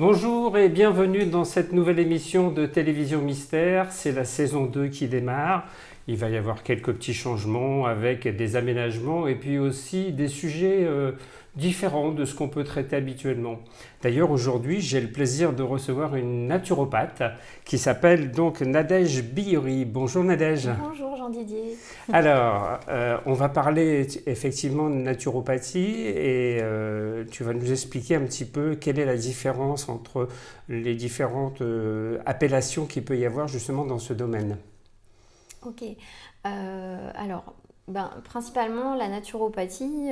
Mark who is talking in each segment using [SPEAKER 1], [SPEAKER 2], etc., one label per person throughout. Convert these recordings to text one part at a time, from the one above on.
[SPEAKER 1] Bonjour et bienvenue dans cette nouvelle émission de Télévision Mystère. C'est la saison 2 qui démarre. Il va y avoir quelques petits changements avec des aménagements et puis aussi des sujets euh, différents de ce qu'on peut traiter habituellement. D'ailleurs, aujourd'hui, j'ai le plaisir de recevoir une naturopathe qui s'appelle donc Nadège Biori. Bonjour Nadège.
[SPEAKER 2] Bonjour Jean-Didier.
[SPEAKER 1] Alors, euh, on va parler effectivement de naturopathie et euh, tu vas nous expliquer un petit peu quelle est la différence entre les différentes euh, appellations qu'il peut y avoir justement dans ce domaine.
[SPEAKER 2] Ok. alors, ben, principalement la naturopathie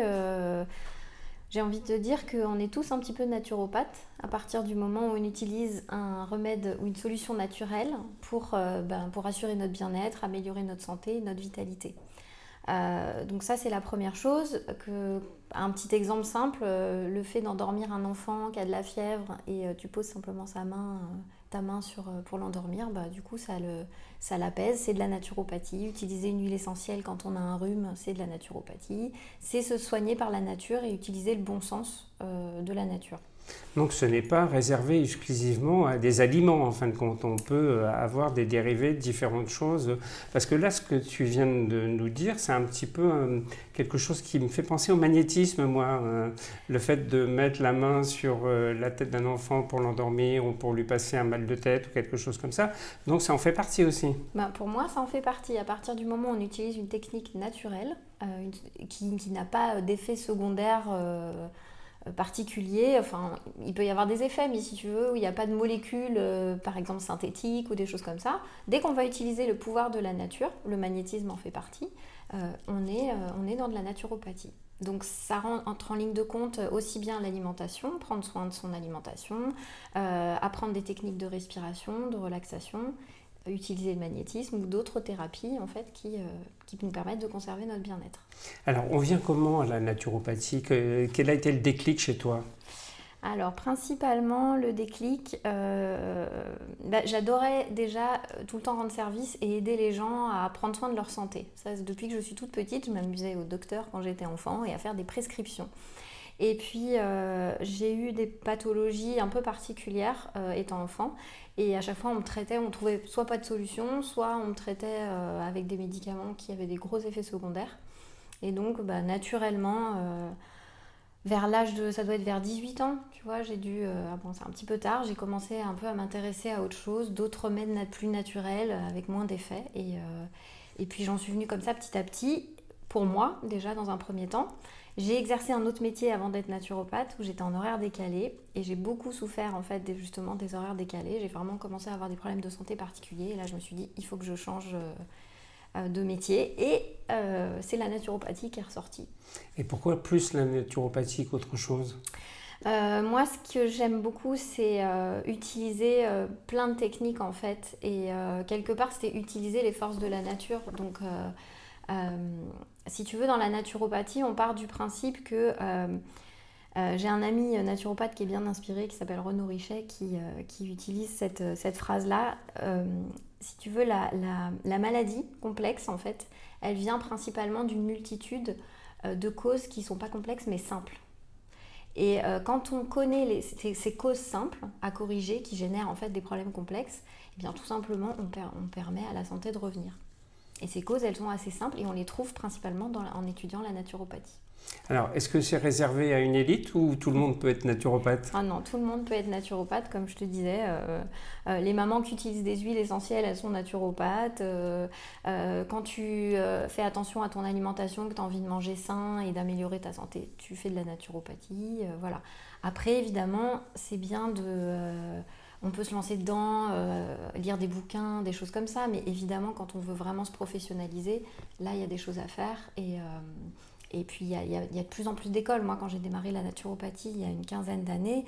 [SPEAKER 2] j'ai envie de dire qu'on est tous un petit peu naturopathes à partir du moment où on utilise un remède ou une solution naturelle pour, euh, ben, pour assurer notre bien-être, améliorer notre santé, notre vitalité. Euh, donc ça c'est la première chose. Que, un petit exemple simple, euh, le fait d'endormir un enfant qui a de la fièvre et tu poses simplement sa main ta main sur, euh, pour l'endormir, bah, du coup ça, l'apaise, c'est de la naturopathie. Utiliser une huile essentielle quand on a un rhume, c'est de la naturopathie. C'est se soigner par la nature et utiliser le bon sens euh, de la nature.
[SPEAKER 1] Donc ce n'est pas réservé exclusivement à des aliments, en fin de compte. On peut euh, avoir des dérivés de différentes choses. Parce que là, ce que tu viens de nous dire, c'est un petit peu euh, quelque chose qui me fait penser au magnétisme, moi. Euh, le fait de mettre la main sur la tête d'un enfant pour l'endormir ou pour lui passer un mal de tête ou quelque chose comme ça. Donc ça en fait partie aussi.
[SPEAKER 2] Ben, pour moi, ça en fait partie. À partir du moment où on utilise une technique naturelle, qui, qui n'a pas d'effet secondaire particulier. Enfin, il peut y avoir des effets, mais si tu veux, où il n'y a pas de molécules, euh, par exemple synthétiques ou des choses comme ça, dès qu'on va utiliser le pouvoir de la nature, le magnétisme en fait partie, euh, on, est, euh, on est dans de la naturopathie. Donc ça entre en ligne de compte aussi bien l'alimentation, prendre soin de son alimentation, apprendre des techniques de respiration, de relaxation, utiliser le magnétisme ou d'autres thérapies en fait qui, euh, qui nous permettent de conserver notre bien-être.
[SPEAKER 1] Alors on vient comment à la naturopathie? Quel a été le déclic chez toi?
[SPEAKER 2] Alors principalement le déclic, euh, bah, j'adorais déjà euh, tout le temps rendre service et aider les gens à prendre soin de leur santé. Ça, depuis que je suis toute petite, je m'amusais au docteur quand j'étais enfant et à faire des prescriptions. Et puis, euh, j'ai eu des pathologies un peu particulières euh, étant enfant. Et à chaque fois, on me traitait, on trouvait soit pas de solution, soit on me traitait euh, avec des médicaments qui avaient des gros effets secondaires. Et donc, bah, naturellement, vers l'âge de, ça doit être vers 18 ans, tu vois, j'ai dû, ah bon, c'est un petit peu tard, j'ai commencé un peu à m'intéresser à autre chose, d'autres remèdes plus naturels, avec moins d'effets. Et, et puis, j'en suis venue comme ça petit à petit, pour moi, déjà dans un premier temps. J'ai exercé un autre métier avant d'être naturopathe où j'étais en horaire décalé et j'ai beaucoup souffert en fait des, justement des horaires décalés. J'ai vraiment commencé à avoir des problèmes de santé particuliers et là je me suis dit il faut que je change euh, euh, de métier et euh, c'est la naturopathie qui est ressortie.
[SPEAKER 1] Et pourquoi plus la naturopathie qu'autre chose?
[SPEAKER 2] Moi, ce que j'aime beaucoup, c'est utiliser plein de techniques en fait. Et quelque part, c'était utiliser les forces de la nature. Donc, si tu veux, dans la naturopathie, on part du principe que euh, euh, j'ai un ami naturopathe qui est bien inspiré, qui s'appelle Renaud Richet, qui, euh, utilise cette, cette phrase-là. si tu veux, la, maladie complexe, en fait, elle vient principalement d'une multitude de causes qui ne sont pas complexes mais simples. Et quand on connaît ces, causes simples à corriger qui génèrent en fait des problèmes complexes, eh bien tout simplement on permet à la santé de revenir. Et ces causes, elles sont assez simples et on les trouve principalement en étudiant la naturopathie.
[SPEAKER 1] Alors, est-ce que c'est réservé à une élite ou tout le monde peut être naturopathe?
[SPEAKER 2] Ah non, tout le monde peut être naturopathe, comme je te disais. Euh, euh, les mamans qui utilisent des huiles essentielles, elles sont naturopathes. Euh, quand tu fais attention à ton alimentation, que tu as envie de manger sain et d'améliorer ta santé, tu fais de la naturopathie. voilà. Après, évidemment, c'est bien de on peut se lancer dedans, euh, lire des bouquins, des choses comme ça, mais évidemment, quand on veut vraiment se professionnaliser, là, il y a des choses à faire. Et, euh, puis, il y, a, de plus en plus d'écoles. Moi, quand j'ai démarré la naturopathie il y a une quinzaine d'années,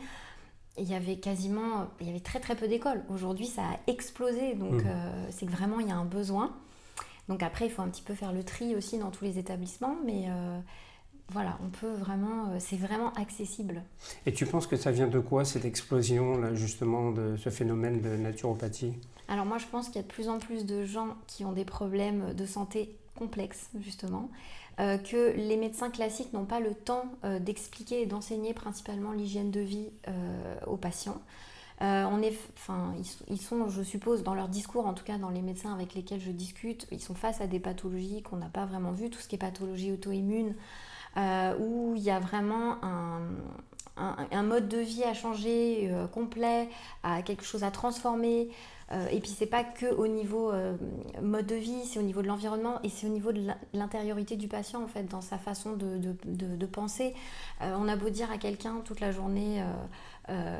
[SPEAKER 2] il y avait quasiment, il y avait très très peu d'écoles. Aujourd'hui, ça a explosé, donc mmh. euh, c'est que vraiment, il y a un besoin. Donc après, il faut un petit peu faire le tri aussi dans tous les établissements, mais voilà, on peut vraiment, euh, c'est vraiment accessible.
[SPEAKER 1] Et tu penses que ça vient de quoi cette explosion là, justement de ce phénomène de naturopathie?
[SPEAKER 2] Alors moi je pense qu'il y a de plus en plus de gens qui ont des problèmes de santé complexes justement, euh, que les médecins classiques n'ont pas le temps euh, d'expliquer et d'enseigner principalement l'hygiène de vie aux patients. on est, enfin, ils, sont, je suppose, dans leur discours, en tout cas dans les médecins avec lesquels je discute, ils sont face à des pathologies qu'on n'a pas vraiment vues, tout ce qui est pathologie auto-immune, où il y a vraiment un, mode de vie à changer euh, complet, à quelque chose à transformer. Euh, et puis c'est pas que au niveau euh, mode de vie, c'est au niveau de l'environnement et c'est au niveau de l'intériorité du patient en fait, dans sa façon de, penser. on a beau dire à quelqu'un toute la journée,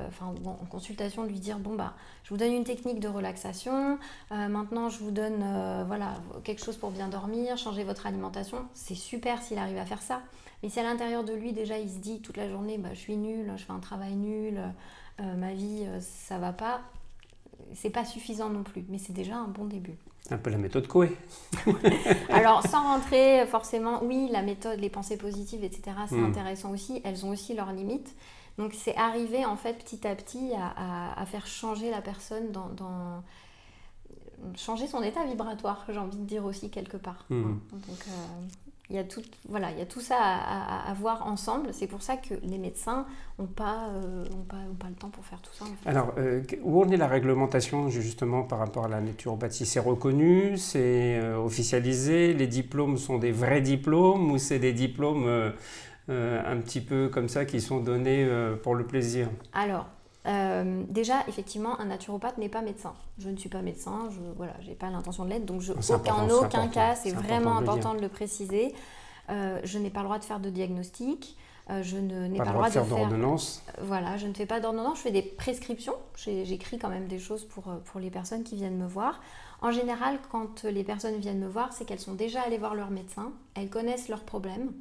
[SPEAKER 2] enfin en consultation, lui dire bon bah je vous donne une technique de relaxation, maintenant je vous donne voilà quelque chose pour bien dormir, changer votre alimentation. C'est super s'il arrive à faire ça. Mais si à l'intérieur de lui, déjà, il se dit toute la journée, bah, je suis nul, je fais un travail nul, euh, ma vie, euh, ça va pas, c'est pas suffisant non plus. Mais c'est déjà un bon début.
[SPEAKER 1] Un peu la méthode Coué.
[SPEAKER 2] Alors, sans rentrer forcément, oui, la méthode, les pensées positives, etc., c'est hmm. intéressant aussi. Elles ont aussi leurs limites. Donc, c'est arriver, en fait, petit à petit à, faire changer la personne dans, changer son état vibratoire, j'ai envie de dire aussi quelque part. Hmm. Donc, euh, il y a tout, voilà, il y a tout ça à, voir ensemble. C'est pour ça que les médecins n'ont pas, euh, pas, pas, le temps pour faire tout ça.
[SPEAKER 1] Alors, euh, où en est la réglementation justement par rapport à la naturopathie? C'est reconnu? C'est officialisé? Les diplômes sont des vrais diplômes ou c'est des diplômes un petit peu comme ça qui sont donnés pour le plaisir
[SPEAKER 2] Alors, euh, déjà, effectivement, un naturopathe n'est pas médecin. Je ne suis pas médecin, je voilà, j'ai pas l'intention de l'être, donc je, aucun, en aucun cas, c'est vraiment important, de, le préciser. Euh, je n'ai pas le droit de faire de diagnostic. Euh, je n'ai pas, le droit de faire,
[SPEAKER 1] d'ordonnance.
[SPEAKER 2] voilà, je ne fais pas d'ordonnance. Je fais des prescriptions. J'écris quand même des choses pour, pour les personnes qui viennent me voir. En général, quand les personnes viennent me voir, c'est qu'elles sont déjà allées voir leur médecin. Elles connaissent leurs problèmes.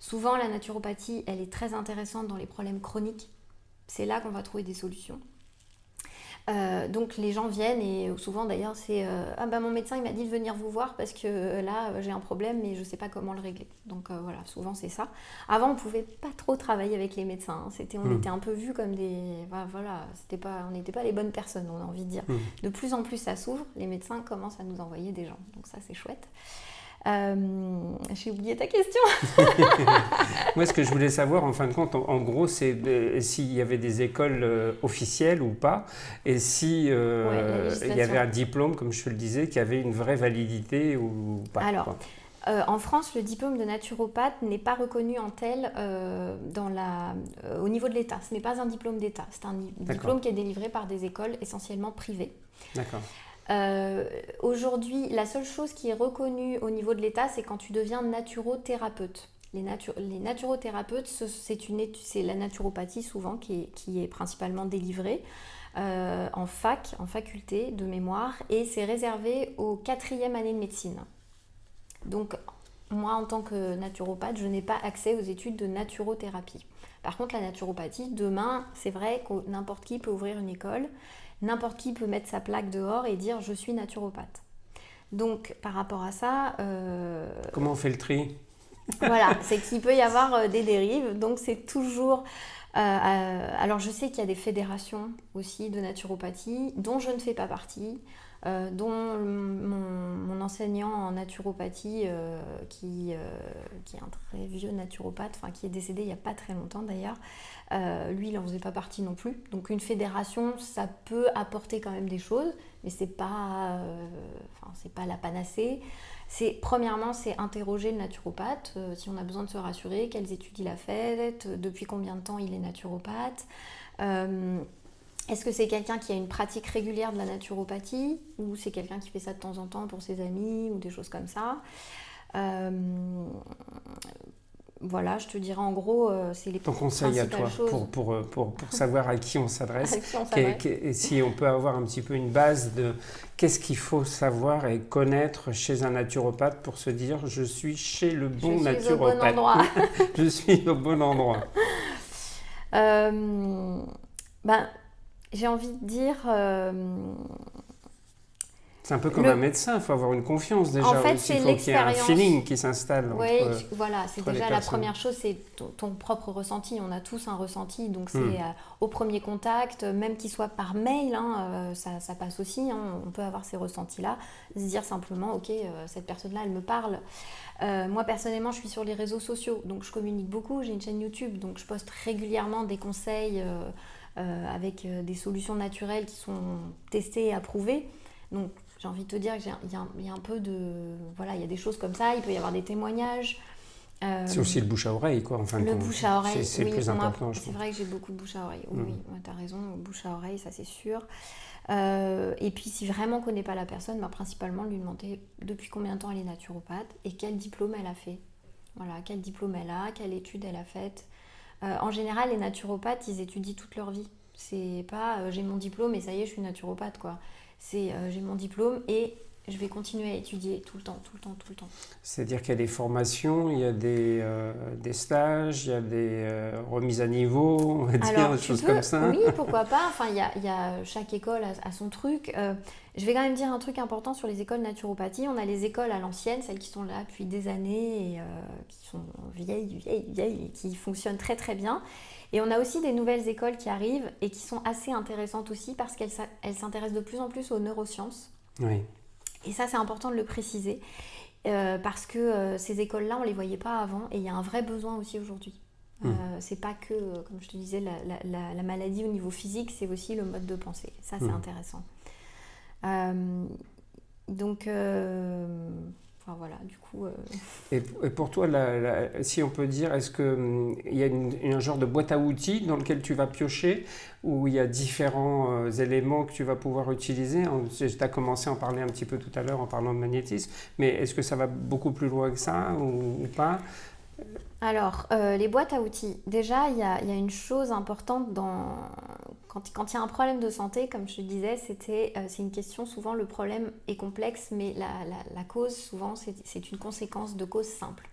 [SPEAKER 2] Souvent, la naturopathie, elle est très intéressante dans les problèmes chroniques c'est là qu'on va trouver des solutions. Euh, donc les gens viennent et souvent d'ailleurs c'est euh, ah ben mon médecin il m'a dit de venir vous voir parce que euh, là j'ai un problème mais je ne sais pas comment le régler. Donc voilà souvent c'est ça. Avant on pouvait pas trop travailler avec les médecins. Hein. C'était on hmm. était un peu vus comme des voilà c'était pas on n'était pas les bonnes personnes on a envie de dire. Hmm. De plus en plus ça s'ouvre. Les médecins commencent à nous envoyer des gens donc ça c'est chouette. Euh, j'ai oublié ta question.
[SPEAKER 1] Moi, ce que je voulais savoir, en fin de compte, en, gros, c'est s'il y avait des écoles euh, officielles ou pas, et si euh, il y avait un diplôme, comme je te le disais, qui avait une vraie validité ou pas.
[SPEAKER 2] Alors. en France, le diplôme de naturopathe n'est pas reconnu en tel dans la, au niveau de l'État. Ce n'est pas un diplôme d'État. C'est un diplôme qui est délivré par des écoles essentiellement privées.
[SPEAKER 1] D'accord.
[SPEAKER 2] Euh, aujourd'hui, la seule chose qui est reconnue au niveau de l'État, c'est quand tu deviens naturothérapeute. Les, naturothérapeutes, c'est la naturopathie souvent qui est, principalement délivrée euh, en fac, en faculté de mémoire, et c'est réservé aux quatrième année de médecine. Donc, moi, en tant que naturopathe, je n'ai pas accès aux études de naturothérapie. Par contre, la naturopathie, demain, c'est vrai que n'importe qui peut ouvrir une école n'importe qui peut mettre sa plaque dehors et dire je suis naturopathe. Donc par rapport à ça...
[SPEAKER 1] Euh, Comment on fait le tri?
[SPEAKER 2] Voilà, c'est qu'il peut y avoir euh, des dérives. Donc c'est toujours... Euh, alors je sais qu'il y a des fédérations aussi de naturopathie dont je ne fais pas partie. Euh, dont mon, enseignant en naturopathie, euh, qui, euh, qui, est un très vieux naturopathe, qui est décédé il n'y a pas très longtemps d'ailleurs, lui il n'en faisait pas partie non plus. Donc une fédération, ça peut apporter quand même des choses, mais c'est pas, pas la panacée. C'est premièrement, c'est interroger le naturopathe, si on a besoin de se rassurer, quelles études il a faites, depuis combien de temps il est naturopathe. Est-ce que c'est quelqu'un qui a une pratique régulière de la naturopathie ou c'est quelqu'un qui fait ça de temps en temps pour ses amis ou des choses comme ça euh, voilà, je te dirais en gros, euh, c'est les
[SPEAKER 1] Ton conseil à toi pour, pour, euh, pour, pour, savoir à qui on s'adresse et si on peut avoir un petit peu une base de qu'est-ce qu'il faut savoir et connaître chez un naturopathe pour se dire je suis chez le bon je suis Au bon endroit. je suis au bon endroit.
[SPEAKER 2] ben, j'ai envie de dire. Euh,
[SPEAKER 1] c'est un peu comme un médecin, il faut avoir une confiance déjà. En fait, c'est Il faut qu'il y ait un feeling qui s'installe.
[SPEAKER 2] Oui, voilà, c'est déjà la première chose, c'est ton, propre ressenti. On a tous un ressenti, donc c'est hmm. euh, au premier contact, même qu'il soit par mail, hein, euh, ça, ça, passe aussi. Hein, on peut avoir ces ressentis-là, se dire simplement, ok, cette personne-là, elle me parle. moi personnellement, je suis sur les réseaux sociaux, donc je communique beaucoup. J'ai une chaîne YouTube, donc je poste régulièrement des conseils avec des solutions naturelles qui sont testées et approuvées. Donc j'ai envie de te dire qu'il y, y, a un peu de... Voilà, il y a des choses comme ça, il peut y avoir des témoignages.
[SPEAKER 1] Euh, c'est aussi le bouche à oreille, quoi. Enfin,
[SPEAKER 2] le bouche à oreille, c'est oui, plus important. C'est vrai que j'ai beaucoup de bouche à oreille. Oui, mm. tu as raison, bouche à oreille, ça c'est sûr. Euh, et puis, si vraiment on ne connaît pas la personne, bah, principalement lui demander depuis combien de temps elle est naturopathe et quel diplôme elle a fait. Voilà, quel diplôme elle a, quelle étude elle a faite. Euh, en général, les naturopathes, ils étudient toute leur vie. C'est pas j'ai mon diplôme et ça y est, je suis naturopathe, quoi. C'est j'ai mon diplôme et je vais continuer à étudier tout le temps, tout le temps, tout le temps.
[SPEAKER 1] C'est-à-dire qu'il y a des formations, il y a des, euh, des stages, il y a des euh, remises à niveau, on va dire, des choses comme ça.
[SPEAKER 2] Oui, pourquoi pas. Enfin, il y a, il y a chaque école a, son truc. Euh, je vais quand même dire un truc important sur les écoles naturopathie. On a les écoles à l'ancienne, celles qui sont là depuis des années et qui sont vieilles, vieilles, vieilles, et qui fonctionnent très très bien. Et on a aussi des nouvelles écoles qui arrivent et qui sont assez intéressantes aussi parce qu'elles s'intéressent de plus en plus aux neurosciences.
[SPEAKER 1] Oui.
[SPEAKER 2] Et ça, c'est important de le préciser. Euh, parce que euh, ces écoles-là, on ne les voyait pas avant et il y a un vrai besoin aussi aujourd'hui. Ce mmh. Euh, c'est pas que, comme je te disais, la, maladie au niveau physique, c'est aussi le mode de pensée. Ça, c'est mmh. intéressant. donc, Euh,
[SPEAKER 1] et, pour toi, si on peut dire, est-ce qu'il hum, y a un genre de boîte à outils dans lequel tu vas piocher, où il y a différents euh, éléments que tu vas pouvoir utiliser? Tu as commencé à en parler un petit peu tout à l'heure en parlant de magnétisme, mais est-ce que ça va beaucoup plus loin que ça ou pas?
[SPEAKER 2] Alors, euh, les boîtes à outils. Déjà, il y a, une chose importante dans... Quand il y a un problème de santé, comme je te disais, c'était, euh, c'est une question, souvent le problème est complexe, mais la, cause, souvent, c'est une conséquence de causes simples.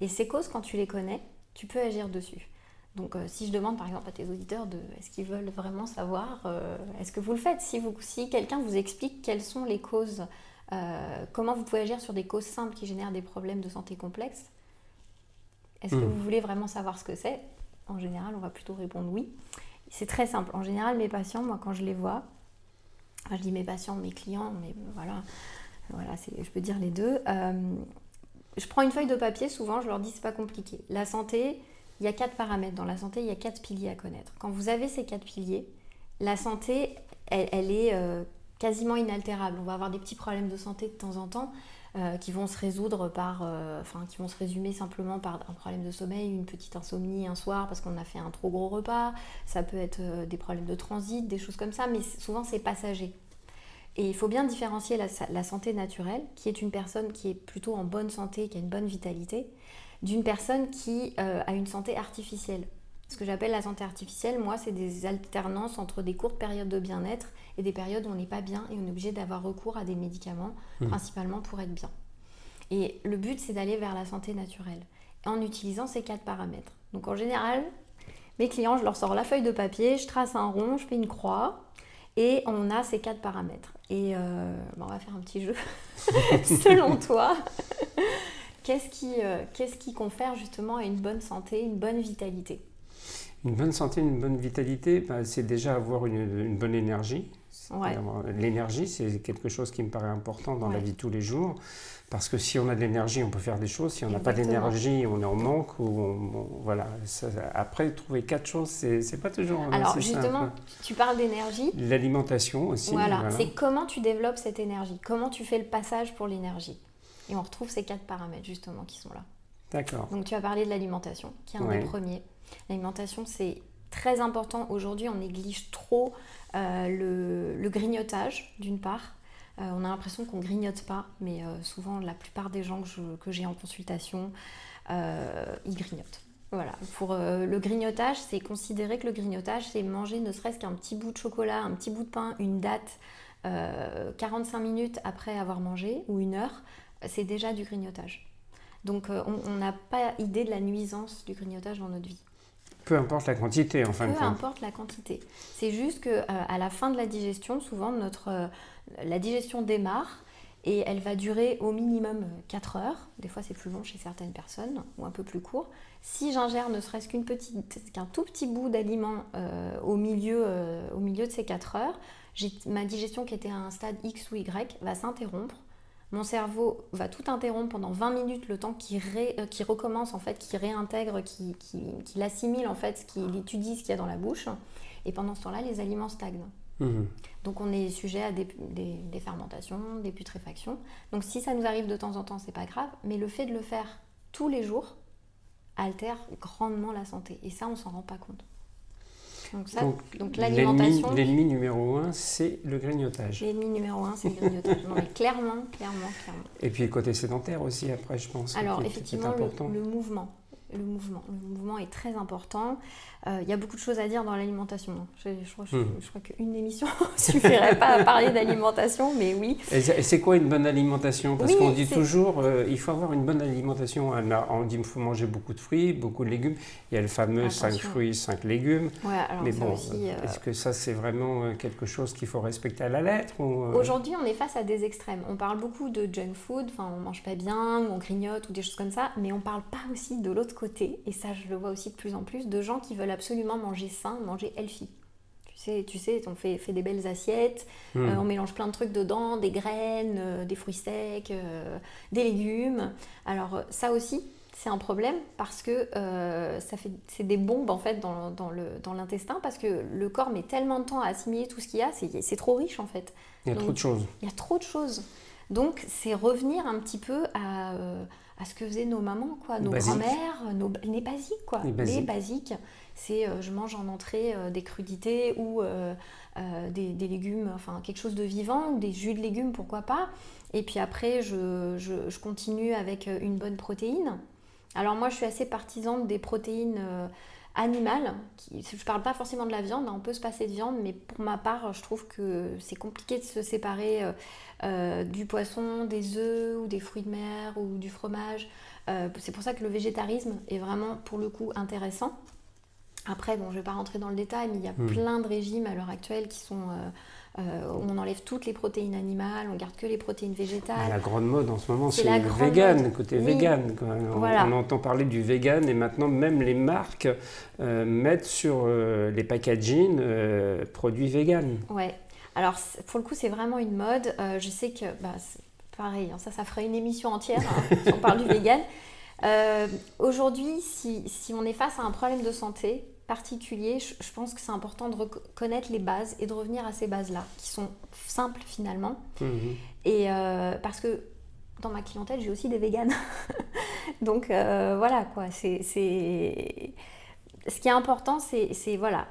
[SPEAKER 2] Et ces causes, quand tu les connais, tu peux agir dessus. Donc, euh, si je demande par exemple à tes auditeurs de est-ce qu'ils veulent vraiment savoir, est-ce que vous le faites? Si, si quelqu'un vous explique quelles sont les causes, comment vous pouvez agir sur des causes simples qui génèrent des problèmes de santé complexes, est-ce que hmm. vous voulez vraiment savoir ce que c'est? En général, on va plutôt répondre oui. C'est très simple. En général, mes patients, moi, quand je les vois, je dis mes patients, mes clients, mais voilà, voilà je peux dire les deux. Euh, je prends une feuille de papier, souvent, je leur dis c'est pas compliqué. La santé, il y a quatre paramètres. Dans la santé, il y a quatre piliers à connaître. Quand vous avez ces quatre piliers, la santé, elle, est euh, quasiment inaltérable. On va avoir des petits problèmes de santé de temps en temps, euh, qui vont se résoudre par, euh, qui vont se résumer simplement par un problème de sommeil, une petite insomnie un soir parce qu'on a fait un trop gros repas. Ça peut être euh, des problèmes de transit, des choses comme ça, mais souvent c'est passager. Et il faut bien différencier la, santé naturelle, qui est une personne qui est plutôt en bonne santé, qui a une bonne vitalité, d'une personne qui a une santé artificielle. Ce que j'appelle la santé artificielle, moi, c'est des alternances entre des courtes périodes de bien-être et des périodes où on n'est pas bien et on est obligé d'avoir recours à des médicaments, mmh. principalement pour être bien. Et le but, c'est d'aller vers la santé naturelle en utilisant ces quatre paramètres. Donc en général, mes clients, je leur sors la feuille de papier, je trace un rond, je fais une croix et on a ces quatre paramètres. Et euh, on va faire un petit jeu. Selon toi, qu'est-ce qui, euh, qu'est-ce qui confère justement à une bonne santé, une bonne vitalité?
[SPEAKER 1] Une bonne santé, une bonne vitalité, bah, c'est déjà avoir une, bonne énergie. L'énergie, c'est quelque chose qui me paraît important dans la vie de tous les jours. Parce que si on a de l'énergie, on peut faire des choses. Si on n'a pas d'énergie, on est en manque. Ou voilà. après, trouver quatre choses, c'est pas toujours.
[SPEAKER 2] Alors, justement, tu parles d'énergie.
[SPEAKER 1] L'alimentation aussi.
[SPEAKER 2] Voilà. C'est comment tu développes cette énergie? Comment tu fais le passage pour l'énergie? Et on retrouve ces quatre paramètres, justement, qui sont là.
[SPEAKER 1] D'accord.
[SPEAKER 2] Donc, tu as parlé de l'alimentation, qui est un des premiers. L'alimentation, c'est très important. Aujourd'hui, on néglige trop euh, le, grignotage, d'une part. Euh, on a l'impression qu'on grignote pas, mais euh, souvent, la plupart des gens que j'ai en consultation, ils grignotent. Voilà, pour le grignotage, c'est considérer que le grignotage, c'est manger ne serait-ce qu'un petit bout de chocolat, un petit bout de pain, une date, 45 minutes après avoir mangé, ou une heure, c'est déjà du grignotage. Donc on n'a pas idée de la nuisance du grignotage dans notre vie.
[SPEAKER 1] Peu importe la quantité, en fin
[SPEAKER 2] de compte. Peu importe la quantité. C'est juste que euh, à la fin de la digestion, souvent notre euh, la digestion démarre et elle va durer au minimum 4 heures. Des fois, c'est plus long chez certaines personnes ou un peu plus court. Si j'ingère ne serait-ce qu'une petite, qu'un tout petit bout d'aliment euh, au milieu, au milieu de ces 4 heures, ma digestion qui était à un stade X ou Y va s'interrompre mon cerveau va tout interrompre pendant 20 minutes, le temps qu'il euh, recommence, en fait, qu'il réintègre, qu'il assimile, en fait, qu'il étudie ce qu'il y a dans la bouche. Et pendant ce temps-là, les aliments stagnent.
[SPEAKER 1] Mhm.
[SPEAKER 2] Donc on est sujet à des, des- des fermentations, des putréfactions. Donc si ça nous arrive de temps en temps, c'est pas grave, mais le fait de le faire tous les jours altère grandement la santé. Et ça, on s'en rend pas compte. Donc, ça, donc,
[SPEAKER 1] Donc,
[SPEAKER 2] l'alimentation,
[SPEAKER 1] l'ennemi numéro un, c'est le grignotage.
[SPEAKER 2] l'ennemi numéro un, c'est le grignotage. Non, mais clairement, clairement, clairement.
[SPEAKER 1] Et puis le côté sédentaire aussi, après, je pense.
[SPEAKER 2] Alors
[SPEAKER 1] est- est
[SPEAKER 2] effectivement, le mouvement. Le mouvement. Le mouvement est très important. Euh, Il y a beaucoup de choses à dire dans l'alimentation. Je, je crois, je crois qu'une émission suffirait pas à parler d'alimentation, mais oui.
[SPEAKER 1] Et c'est quoi une bonne alimentation? Parce
[SPEAKER 2] Oui,
[SPEAKER 1] qu'on dit toujours, euh, il faut avoir une bonne alimentation. On dit qu'il faut manger beaucoup de fruits, beaucoup de légumes. Il y a le fameux 5
[SPEAKER 2] Attention.
[SPEAKER 1] fruits, 5 légumes.
[SPEAKER 2] Ouais, alors
[SPEAKER 1] Mais bon,
[SPEAKER 2] euh,
[SPEAKER 1] est-ce que ça c'est vraiment euh, quelque chose qu'il faut respecter à la lettre ou, euh,
[SPEAKER 2] Aujourd'hui, on est face à des extrêmes. On parle beaucoup de junk food, enfin, on mange pas bien, ou on grignote, ou des choses comme ça, mais on parle pas aussi de l'autre côté, et ça, je le vois aussi de plus en plus, de gens qui veulent absolument manger sain, manger healthy. Tu sais, tu sais on fait, fait des belles assiettes,
[SPEAKER 1] hmm.
[SPEAKER 2] euh, on mélange plein de trucs dedans, des graines, euh, des fruits secs, euh, des légumes. Alors, ça aussi, c'est un problème parce que ça fait, c'est des bombes en fait dans, dans le, dans l'intestin parce que le corps met tellement de temps à assimiler tout ce qu'il y a, c'est, c'est trop riche en fait.
[SPEAKER 1] Il y a
[SPEAKER 2] donc-
[SPEAKER 1] trop de choses.
[SPEAKER 2] Il y a trop de choses. Donc, c'est revenir un petit peu à, à ce que faisaient nos mamans, quoi, nos grand-mères, nos, les basiques, quoi.
[SPEAKER 1] Les basiques.
[SPEAKER 2] basiques, c'est euh, je mange en entrée euh, des crudités ou euh, des, des légumes, enfin quelque chose de vivant, ou des jus de légumes, pourquoi pas. Et puis après, je, je- je continue avec une bonne protéine. Alors moi, je suis assez partisane des protéines animales. Qui, je parle pas forcément de la viande, hein, on peut se passer de viande, mais pour ma part, je trouve que c'est compliqué de se séparer euh, du poisson, des œufs ou des fruits de mer ou du fromage. Euh, c'est pour ça que le végétarisme est vraiment pour le coup intéressant. Après, bon, je vais pas rentrer dans le détail, mais il y a
[SPEAKER 1] Hmm.
[SPEAKER 2] plein de régimes à l'heure actuelle qui sont euh, où on enlève toutes les protéines animales, on garde que les protéines
[SPEAKER 1] Ah,
[SPEAKER 2] végétales.
[SPEAKER 1] la grande mode en ce moment,
[SPEAKER 2] C'est
[SPEAKER 1] le vegan,
[SPEAKER 2] mode.
[SPEAKER 1] côté
[SPEAKER 2] Oui.
[SPEAKER 1] vegan. quoi. On,
[SPEAKER 2] Voilà.
[SPEAKER 1] on entend parler du vegan et maintenant même les marques euh, mettent sur euh, les packaging produits vegan.
[SPEAKER 2] Ouais. Alors pour le coup, c'est vraiment une mode. Euh, je sais que bah, c'est pareil, hein, ça, ça ferait une émission entière hein, si on parle du vegan. Euh, Aujourd'hui, si, si on est face à un problème de santé particulier, je, je pense que c'est important de reconnaître les bases et de revenir à ces bases-là, qui sont simples finalement.
[SPEAKER 1] Mhm.
[SPEAKER 2] Et euh, parce que dans ma clientèle, j'ai aussi des véganes. Donc voilà quoi, c'est, ce qui est important, c'est, c'est, voilà,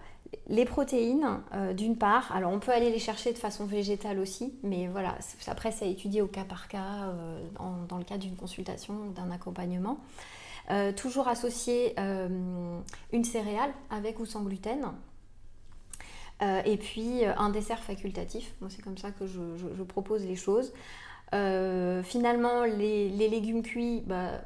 [SPEAKER 2] les protéines euh, d'une part. Alors on peut aller les chercher de façon végétale aussi, mais voilà, après c'est à étudier au cas par cas euh, dans le cadre d'une consultation d'un accompagnement. Euh, toujours associer une céréale avec ou sans gluten. Et puis un dessert facultatif. Moi, c'est comme ça que je, propose les choses. Finalement, les, les légumes cuits, bah,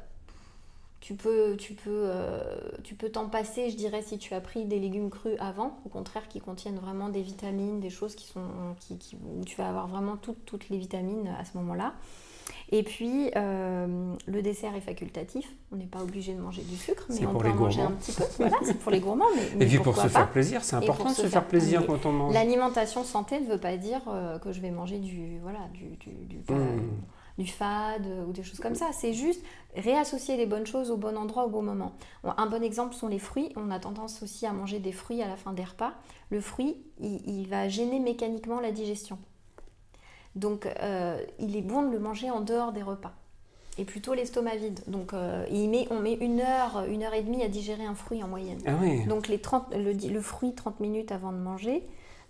[SPEAKER 2] tu peux, tu peux, euh, tu peux t'en passer, je dirais, si tu as pris des légumes crus avant, au contraire, qui contiennent vraiment des vitamines, des choses qui sont, qui, qui- où tu vas avoir vraiment toutes, toutes les vitamines à ce moment-là. Et puis, euh, le dessert est facultatif. On n'est pas obligé de manger du sucre, mais on peut en manger un petit peu. Voilà, c'est pour les gourmands, mais, mais
[SPEAKER 1] Et puis pour se
[SPEAKER 2] pas
[SPEAKER 1] faire plaisir, c'est important de se
[SPEAKER 2] se
[SPEAKER 1] faire plaisir quand on mange.
[SPEAKER 2] L'alimentation santé ne veut pas dire euh, que je vais manger du, voilà, du, du, du,
[SPEAKER 1] Mmh.
[SPEAKER 2] Du fade euh, ou des choses comme ça. C'est juste réassocier les bonnes choses au bon endroit au bon moment. Un bon exemple sont les fruits. On a tendance aussi à manger des fruits à la fin des repas. Le fruit, il, il va gêner mécaniquement la digestion. Donc, euh, il est bon de le manger en dehors des repas. Et plutôt l'estomac vide. Donc, euh, il met, on met une heure, une heure et demie à digérer un fruit en moyenne.
[SPEAKER 1] Ah oui.
[SPEAKER 2] Donc les 30, le, le fruit 30 minutes avant de manger,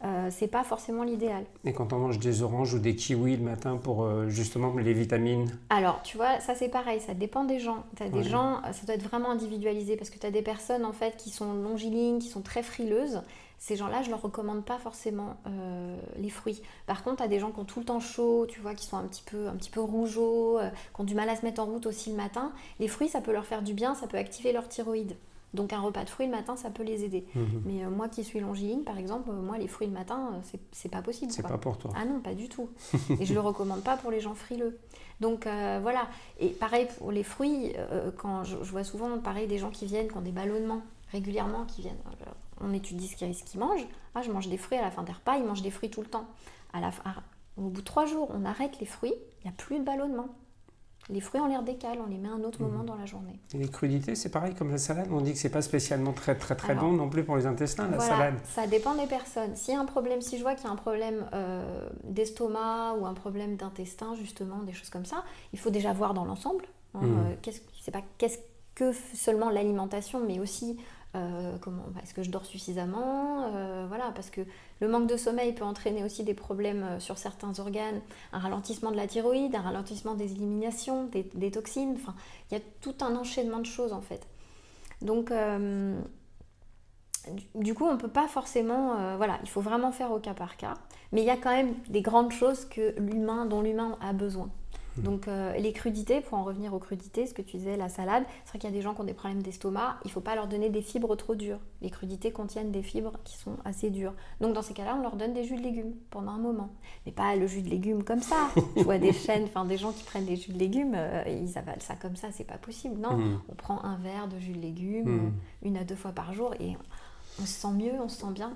[SPEAKER 2] euh, c'est pas forcément l'idéal.
[SPEAKER 1] Et quand on mange des oranges ou des kiwis le matin pour euh, justement les vitamines?
[SPEAKER 2] Alors, tu vois, ça c'est pareil, ça dépend des gens. Tu as des
[SPEAKER 1] Ouais.
[SPEAKER 2] gens, euh, ça doit être vraiment individualisé parce que tu as des personnes en fait qui sont longilignes, qui sont très frileuses. Ces gens-là, je leur recommande pas forcément euh, les fruits. Par contre, tu as des gens qui ont tout le temps chaud, tu vois, qui sont un petit peu, un petit peu rougeaux, qui ont du mal à se mettre en route aussi le matin. Les fruits, ça peut leur faire du bien, ça peut activer leur thyroïde. Donc un repas de fruits le matin, ça peut les aider.
[SPEAKER 1] Mhm.
[SPEAKER 2] Mais euh, moi qui suis longiligne, par exemple, euh, moi les fruits le matin, euh, c'est- pas possible.
[SPEAKER 1] C'est pas pour toi.
[SPEAKER 2] Ah non, pas du tout. Et je le recommande pas pour les gens frileux. Donc euh, voilà. Et pareil pour les fruits, quand je, je vois souvent pareil des gens qui viennent, qui ont des ballonnements régulièrement, qui viennent. on étudie ce qu'ils mangent. Ah, je mange des fruits à la fin des repas, ils mangent des fruits tout le temps. À la fin, au bout de trois jours, on arrête les fruits, il n'y a plus de ballonnement. Les fruits, on les redécale, on les met à un autre
[SPEAKER 1] Mhm.
[SPEAKER 2] moment dans la journée.
[SPEAKER 1] Et les crudités, c'est pareil comme la salade. On dit que c'est pas spécialement très très très
[SPEAKER 2] Alors,
[SPEAKER 1] bon non plus pour les intestins, la
[SPEAKER 2] Voilà,
[SPEAKER 1] salade.
[SPEAKER 2] ça dépend des personnes. S'il y a un problème, si je vois qu'il y a un problème euh, d'estomac ou un problème d'intestin, justement, des choses comme ça, il faut déjà voir dans l'ensemble. hein,
[SPEAKER 1] Mhm.
[SPEAKER 2] euh, qu'est-ce, c'est pas qu'est-ce que seulement l'alimentation, mais aussi euh, comment, bah, est-ce que je dors suffisamment euh, Voilà, parce que le manque de sommeil peut entraîner aussi des problèmes euh, sur certains organes, un ralentissement de la thyroïde, un ralentissement des éliminations, des, toxines. Enfin, il y a tout un enchaînement de choses en fait. Donc du- coup, on ne peut pas forcément. voilà, il faut vraiment faire au cas par cas. Mais il y a quand même des grandes choses que l'humain, dont l'humain a besoin. Donc euh, les crudités, pour en revenir aux crudités, ce que tu disais, la salade, c'est vrai qu'il y a des gens qui ont des problèmes d'estomac, il ne faut pas leur donner des fibres trop dures. Les crudités contiennent des fibres qui sont assez dures. Donc dans ces cas-là, on leur donne des jus de légumes pendant un moment. Mais pas le jus de légumes comme ça. Je vois des chaînes, enfin des gens qui prennent des jus de légumes, euh, ils avalent ça comme ça, c'est pas possible. Non,
[SPEAKER 1] Mhm.
[SPEAKER 2] on prend un verre de jus de légumes, euh, une à deux fois par jour, et on se sent mieux, on se sent bien.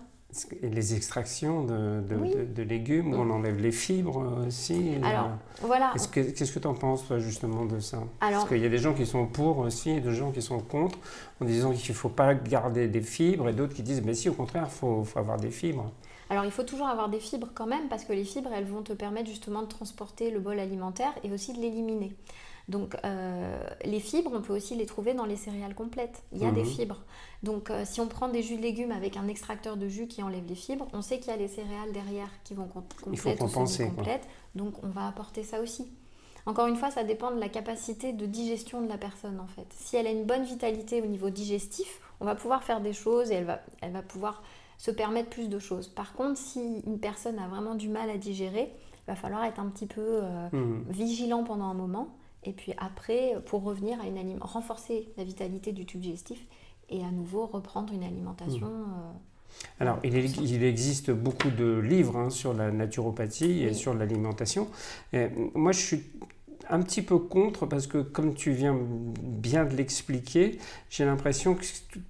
[SPEAKER 1] Et les extractions de, de-
[SPEAKER 2] Oui.
[SPEAKER 1] de- de légumes, où on enlève les fibres aussi.
[SPEAKER 2] Alors,
[SPEAKER 1] euh,
[SPEAKER 2] voilà.
[SPEAKER 1] Qu'est-ce que qu'est-ce que tu en penses, toi, justement, de ça?
[SPEAKER 2] Alors,
[SPEAKER 1] Parce qu'il y a des gens qui sont pour aussi et des gens qui sont contre, en disant qu'il ne faut pas garder des fibres, et d'autres qui disent, mais si, au contraire, il faut, faut avoir des fibres.
[SPEAKER 2] Alors il faut toujours avoir des fibres quand même parce que les fibres elles vont te permettre justement de transporter le bol alimentaire et aussi de l'éliminer. Donc euh, les fibres on peut aussi les trouver dans les céréales complètes. Il y a des
[SPEAKER 1] Mhm.
[SPEAKER 2] fibres. Donc euh, si on prend des jus de légumes avec un extracteur de jus qui enlève les fibres, on sait qu'il y a les céréales derrière qui vont complètes ou semi-complètes. Donc on va apporter ça aussi. Encore une fois, ça dépend de la capacité de digestion de la personne en fait. Si elle a une bonne vitalité au niveau digestif, on va pouvoir faire des choses et elle va, elle va pouvoir se permettre plus de choses. Par contre, si une personne a vraiment du mal à digérer, il va falloir être un petit peu euh,
[SPEAKER 1] Mhm.
[SPEAKER 2] vigilant pendant un moment et puis après, pour revenir à une alimentation, renforcer la vitalité du tube digestif et à nouveau reprendre une alimentation. euh,
[SPEAKER 1] Alors, il, est- il existe beaucoup de livres hein, sur la naturopathie et
[SPEAKER 2] Oui.
[SPEAKER 1] sur l'alimentation. Moi, je suis un petit peu contre parce que, comme tu viens bien de l'expliquer, j'ai l'impression que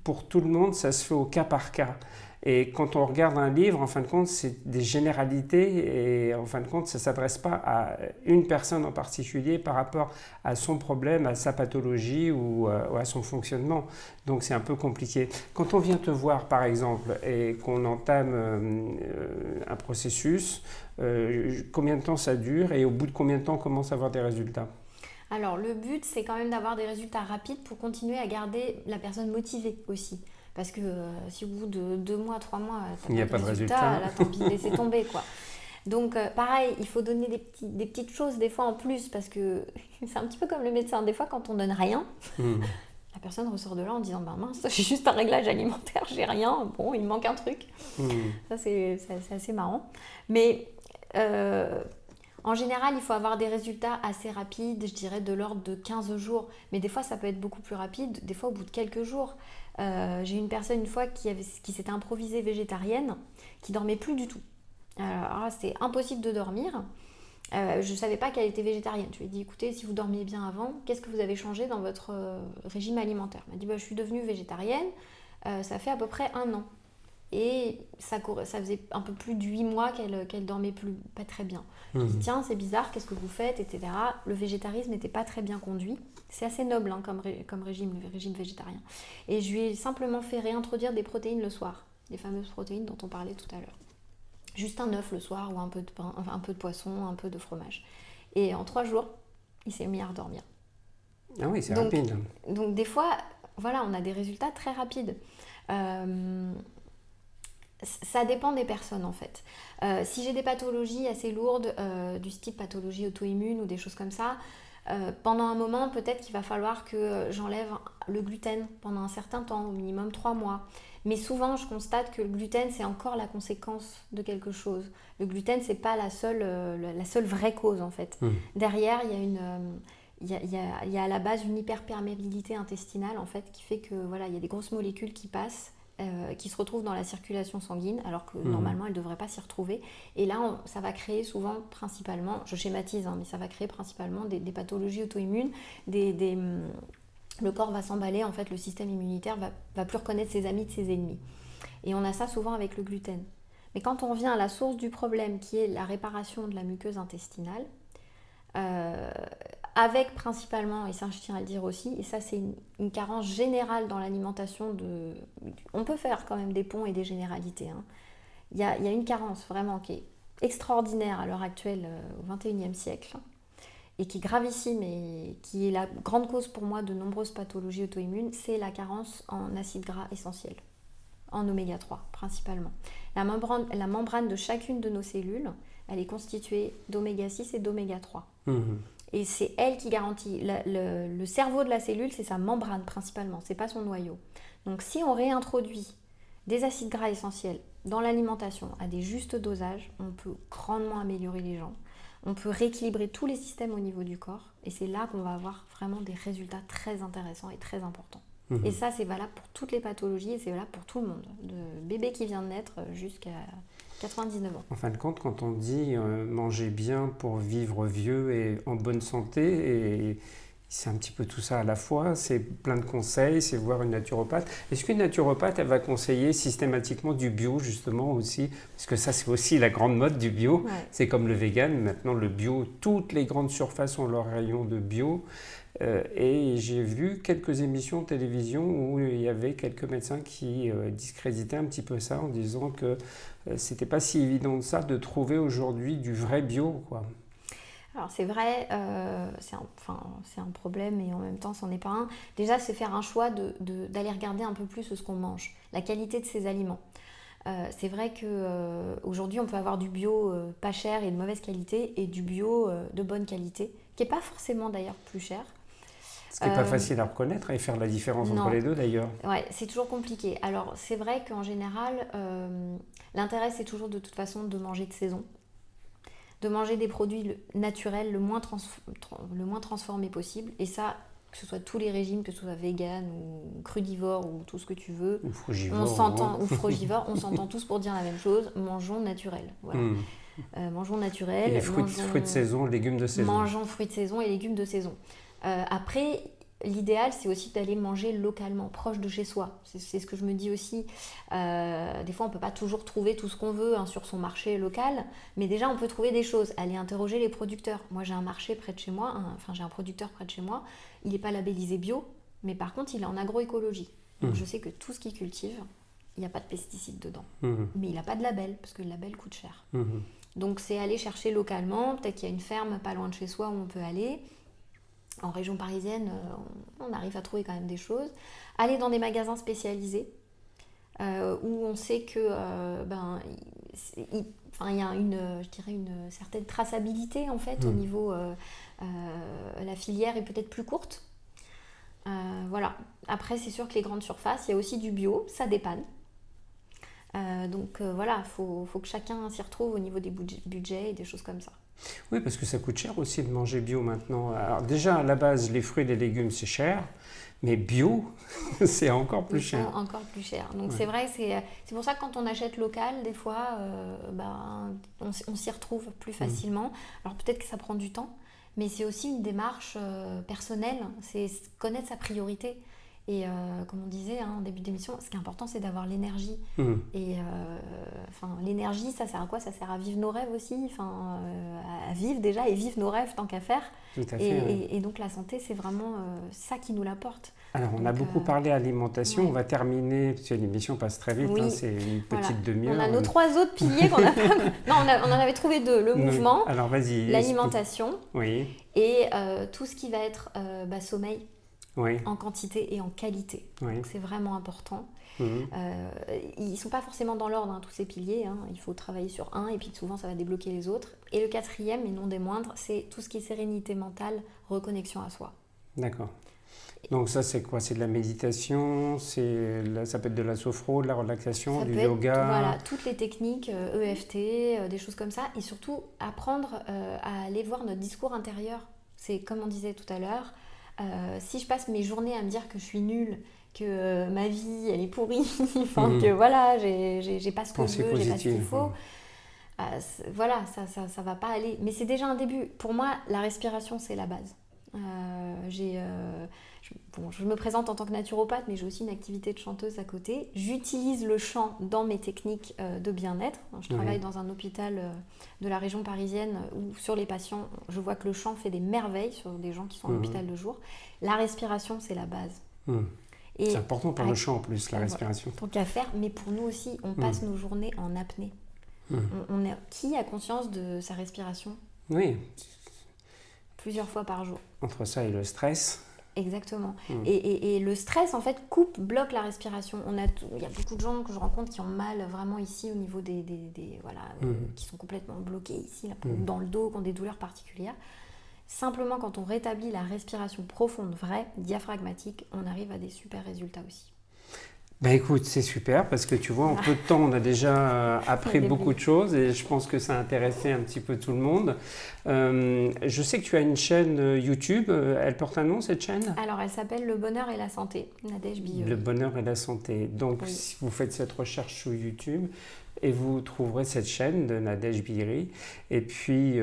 [SPEAKER 1] pour tout le monde, ça se fait au cas par cas. Et quand on regarde un livre, en fin de compte, c'est des généralités et en fin de compte, ça ne s'adresse pas à une personne en particulier par rapport à son problème, à sa pathologie ou, euh, ou à son fonctionnement. Donc c'est un peu compliqué. Quand on vient te voir, par exemple, et qu'on entame euh, euh, un processus, combien de temps ça dure et au bout de combien de temps on commence à avoir des résultats?
[SPEAKER 2] Alors le but, c'est quand même d'avoir des résultats rapides pour continuer à garder la personne motivée aussi. Parce que euh, si au bout de deux mois, trois mois,
[SPEAKER 1] Il n'y a pas de résultat.
[SPEAKER 2] là, t'as envie de laisser tomber quoi. Donc euh, pareil, il faut donner des, petits- des petites choses des fois en plus parce que c'est un petit peu comme le médecin. Des fois, quand on donne rien,
[SPEAKER 1] Hmm.
[SPEAKER 2] la personne ressort de là en disant bah mince, j'ai juste un réglage alimentaire, j'ai rien. Bon, il me manque un truc.
[SPEAKER 1] Hmm.
[SPEAKER 2] Ça, c'est assez marrant. Mais euh, en général, il faut avoir des résultats assez rapides, je dirais de l'ordre de 15 jours. Mais des fois, ça peut être beaucoup plus rapide, des fois au bout de quelques jours. Euh, J'ai une personne une fois qui, s'était improvisée végétarienne, qui dormait plus du tout. Alors là, c'était impossible de dormir. Euh, je ne savais pas qu'elle était végétarienne. Je lui ai dit, écoutez, si vous dormiez bien avant, qu'est-ce que vous avez changé dans votre euh, régime alimentaire? Elle m'a dit, bah, je suis devenue végétarienne, ça fait à peu près un an. Et ça, faisait un peu plus de 8 mois qu'elle qu'elle dormait plus, pas très bien. Je lui ai dit,
[SPEAKER 1] Mhm.
[SPEAKER 2] tiens, c'est bizarre, qu'est-ce que vous faites, etc. Le végétarisme n'était pas très bien conduit. C'est assez noble hein, comme, ré- comme régime, le régime végétarien. Et je lui ai simplement fait réintroduire des protéines le soir, les fameuses protéines dont on parlait tout à l'heure. Juste un œuf le soir ou un peu de pain, enfin, un peu de poisson, un peu de fromage. Et en trois jours, il s'est mis à redormir.
[SPEAKER 1] Ah oui, c'est rapide.
[SPEAKER 2] Donc des fois, voilà, on a des résultats très rapides. Euh, ça dépend des personnes en fait. Euh, si j'ai des pathologies assez lourdes, euh, du type pathologie auto-immune ou des choses comme ça, euh, pendant un moment, peut-être qu'il va falloir que j'enlève le gluten pendant un certain temps, au minimum trois mois. Mais souvent, je constate que le gluten, c'est encore la conséquence de quelque chose. Le gluten, c'est pas la seule, la seule vraie cause en fait.
[SPEAKER 1] Mhm.
[SPEAKER 2] Derrière, il y a une, il y y a- il y a à la base une hyperperméabilité intestinale en fait qui fait que voilà, il y a des grosses molécules qui passent, euh, qui se retrouvent dans la circulation sanguine, alors que
[SPEAKER 1] Mhm.
[SPEAKER 2] normalement elles ne devraient pas s'y retrouver. Et là, on- ça va créer souvent, principalement, je schématise, hein, mais ça va créer principalement des, des pathologies auto-immunes, des, des, hum, le corps va s'emballer, en fait, le système immunitaire va, va plus reconnaître ses amis de ses ennemis. Et on a ça souvent avec le gluten. Mais quand on revient à la source du problème, qui est la réparation de la muqueuse intestinale, euh, avec principalement, et ça je tiens à le dire aussi, et ça c'est une, carence générale dans l'alimentation de... On peut faire quand même des ponts et des généralités. Hein. Il, y a, une carence vraiment qui est extraordinaire à l'heure actuelle euh, au XXIe siècle et qui est gravissime et qui est la grande cause pour moi de nombreuses pathologies auto-immunes, c'est la carence en acides gras essentiels, en oméga 3 principalement. La membrane, la membrane de chacune de nos cellules, elle est constituée d'oméga 6 et d'oméga 3. Mmh. Et c'est elle qui garantit. Le, le, cerveau de la cellule, c'est sa membrane principalement, c'est pas son noyau. Donc si on réintroduit des acides gras essentiels dans l'alimentation à des justes dosages, on peut grandement améliorer les gens on peut rééquilibrer tous les systèmes au niveau du corps et c'est là qu'on va avoir vraiment des résultats très intéressants et très importants. Mhm. Et ça, c'est valable pour toutes les pathologies et c'est valable pour tout le monde, de bébé qui vient de naître jusqu'à 99 ans.
[SPEAKER 1] En fin de compte, quand on dit euh, manger bien pour vivre vieux et en bonne santé et c'est un petit peu tout ça à la fois, c'est plein de conseils, c'est voir une naturopathe. Est-ce qu'une naturopathe, elle va conseiller systématiquement du bio, justement, aussi? Parce que ça, c'est aussi la grande mode du bio. C'est comme le vegan, maintenant le bio, toutes les grandes surfaces ont leur rayon de bio. Euh, et j'ai vu quelques émissions de télévision où il y avait quelques médecins qui euh, discréditaient un petit peu ça en disant que euh, c'était pas si évident de ça de trouver aujourd'hui du vrai bio, quoi.
[SPEAKER 2] Alors c'est vrai, euh, c'est un, un, problème et en même temps c'en est pas un. Déjà c'est faire un choix d'aller de, regarder un peu plus ce qu'on mange, la qualité de ces aliments. C'est vrai qu'aujourd'hui on peut avoir du bio pas cher et de mauvaise qualité et du bio de bonne qualité, qui n'est pas forcément d'ailleurs plus cher.
[SPEAKER 1] Ce qui n'est pas facile à reconnaître et faire la différence entre les deux d'ailleurs.
[SPEAKER 2] Ouais, c'est toujours compliqué. Alors c'est vrai qu'en général, l'intérêt c'est toujours de toute façon de manger de saison de manger des produits naturels le moins, le moins transformés possible. Et ça, que ce soit tous les régimes, que ce soit vegan ou crudivore ou tout ce que tu veux,
[SPEAKER 1] ou frugivore,
[SPEAKER 2] on s'entend, ou frugivore, on s'entend tous pour dire la même chose, mangeons naturel. Voilà. Hmm. Euh, mangeons naturel.
[SPEAKER 1] Et les fruits, fruits, de saison, légumes de saison.
[SPEAKER 2] Mangeons fruits de saison et légumes de saison. Euh, après, L'idéal, c'est aussi d'aller manger localement, proche de chez soi. C'est ce que je me dis aussi. Euh, des fois, on ne peut pas toujours trouver tout ce qu'on veut hein, sur son marché local, mais déjà, on peut trouver des choses. Aller interroger les producteurs. Moi, j'ai un marché près de chez moi, enfin, j'ai un producteur près de chez moi. Il n'est pas labellisé bio, mais par contre, il est en agroécologie. Donc, mmh. je sais que tout ce qu'il cultive, il n'y a pas de pesticides dedans. Mmh. Mais il n'a pas de label, parce que le label coûte cher. Mmh. Donc, c'est aller chercher localement. Peut-être qu'il y a une ferme pas loin de chez soi où on peut aller en région parisienne, euh, on arrive à trouver quand même des choses. Aller dans des magasins spécialisés euh, où on sait que euh, ben, il, enfin, y a une, je dirais une certaine traçabilité en fait au hmm. niveau la filière est peut-être plus courte. voilà. Après, c'est sûr que les grandes surfaces, il y a aussi du bio, ça dépanne. Donc voilà, il faut, faut, que chacun s'y retrouve au niveau des budgets et des choses comme ça.
[SPEAKER 1] Oui, parce que ça coûte cher aussi de manger bio maintenant. Alors déjà, à la base, les fruits et les légumes, c'est cher. Mais bio, c'est encore plus cher.
[SPEAKER 2] Encore plus cher. Donc c'est vrai, c'est pour ça que quand on achète local, des fois, euh, ben, on, s'y retrouve plus mm. facilement. Alors peut-être que ça prend du temps, mais c'est aussi une démarche euh, personnelle, c'est connaître sa priorité. Et euh, comme on disait hein, en début d'émission, ce qui est important, c'est d'avoir l'énergie. Mmh. Et euh, l'énergie, ça sert à quoi? Ça sert à vivre nos rêves aussi, enfin, euh, à vivre déjà et vivre nos rêves tant qu'à faire. Tout à fait, et, donc la santé, c'est vraiment ça qui nous l'apporte.
[SPEAKER 1] Alors, on a beaucoup parlé alimentation. On va terminer, parce que l'émission passe très vite, hein, c'est une petite demi-heure.
[SPEAKER 2] On a nos trois autres piliers qu'on a. non, on, on, en avait trouvé deux le mouvement, l'alimentation oui. et tout ce qui va être bah, sommeil en quantité et en qualité. Donc c'est vraiment important. Mhm. Euh, ils ne sont pas forcément dans l'ordre, hein, tous ces piliers. Hein. Il faut travailler sur un et puis souvent ça va débloquer les autres. Et le quatrième, et non des moindres, c'est tout ce qui est sérénité mentale, reconnexion à soi.
[SPEAKER 1] D'accord. Donc ça c'est quoi? C'est de la méditation, c'est ça peut être de la sophro, de la relaxation, du yoga?
[SPEAKER 2] voilà, toutes les techniques EFT, euh, e euh, des choses comme ça, et surtout apprendre à aller voir notre discours intérieur. C'est comme on disait tout à l'heure, euh, si je passe mes journées à me dire que je suis nulle, que euh, ma vie elle est pourrie, enfin mhm. que voilà, j'ai pas ce que je veux, j'ai pas ce qu'il faut. Euh, voilà, ça, ça, ça, va pas aller. Mais c'est déjà un début. Pour moi, la respiration, c'est la base. j'ai je, me présente en tant que naturopathe, mais j'ai aussi une activité de chanteuse à côté. J'utilise le chant dans mes techniques euh, de bien-être. Je travaille dans un hôpital euh, de la région parisienne où sur les patients, je vois que le chant fait des merveilles sur des gens qui sont en mhm. hôpital de jour. La respiration, c'est la base.
[SPEAKER 1] Mhm. C'est important pour le chant en plus, la respiration.
[SPEAKER 2] Tant qu'à faire, mais pour nous aussi, on passe mhm. nos journées en apnée. On, est, qui a conscience de sa respiration?
[SPEAKER 1] Oui.
[SPEAKER 2] Plusieurs fois par jour.
[SPEAKER 1] Entre ça et le stress.
[SPEAKER 2] Exactement. Hmm. Et, le stress, en fait, coupe, bloque la respiration. On a il y a beaucoup de gens que je rencontre qui ont mal vraiment ici au niveau des... voilà, hmm. euh, qui sont complètement bloqués ici, hmm. dans le dos, qui ont des douleurs particulières. Simplement, quand on rétablit la respiration profonde, vraie, diaphragmatique, on arrive à des super résultats aussi.
[SPEAKER 1] Ben écoute, c'est super parce que tu vois, en peu de temps, on a déjà euh, appris beaucoup de choses et je pense que ça a intéressé un petit peu tout le monde. Euh, je sais que tu as une chaîne euh, YouTube. Elle porte un nom, cette chaîne?
[SPEAKER 2] Alors, elle s'appelle Le Bonheur et la Santé, Nadège
[SPEAKER 1] Le Bonheur et la Santé. Donc, si vous faites cette recherche sur YouTube, et vous trouverez cette chaîne de Nadège Biri. Et puis,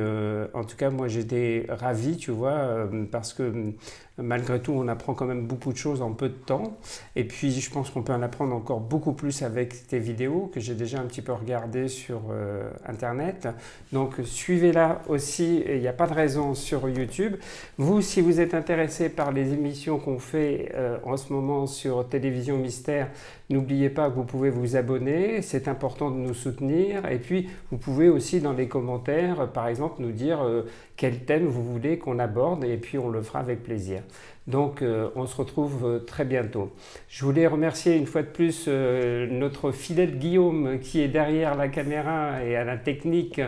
[SPEAKER 1] en tout cas, moi, j'étais ravi, tu vois, parce que malgré tout, on apprend quand même beaucoup de choses en peu de temps. Et puis, je pense qu'on peut en apprendre encore beaucoup plus avec tes vidéos que j'ai déjà un petit peu regardées sur euh, Internet. Donc, suivez-la aussi. Il n'y a pas de raison sur YouTube. Vous, si vous êtes intéressé par les émissions qu'on fait euh, en ce moment sur Télévision Mystère, n'oubliez pas que vous pouvez vous abonner. C'est important de nous soutenir. Et puis, vous pouvez aussi dans les commentaires, par exemple, nous dire euh, quel thème vous voulez qu'on aborde. Et puis, on le fera avec plaisir. Donc euh, on se retrouve euh, très bientôt. Je voulais remercier une fois de plus euh, notre fidèle Guillaume qui est derrière la caméra et à la technique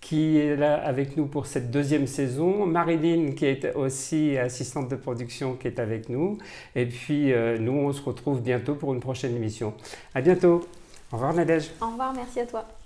[SPEAKER 1] qui est là avec nous pour cette deuxième saison, Marilyn qui est aussi assistante de production qui est avec nous, et puis nous on se retrouve bientôt pour une prochaine émission. À bientôt. Au revoir Nadège.
[SPEAKER 2] Au revoir, merci à toi.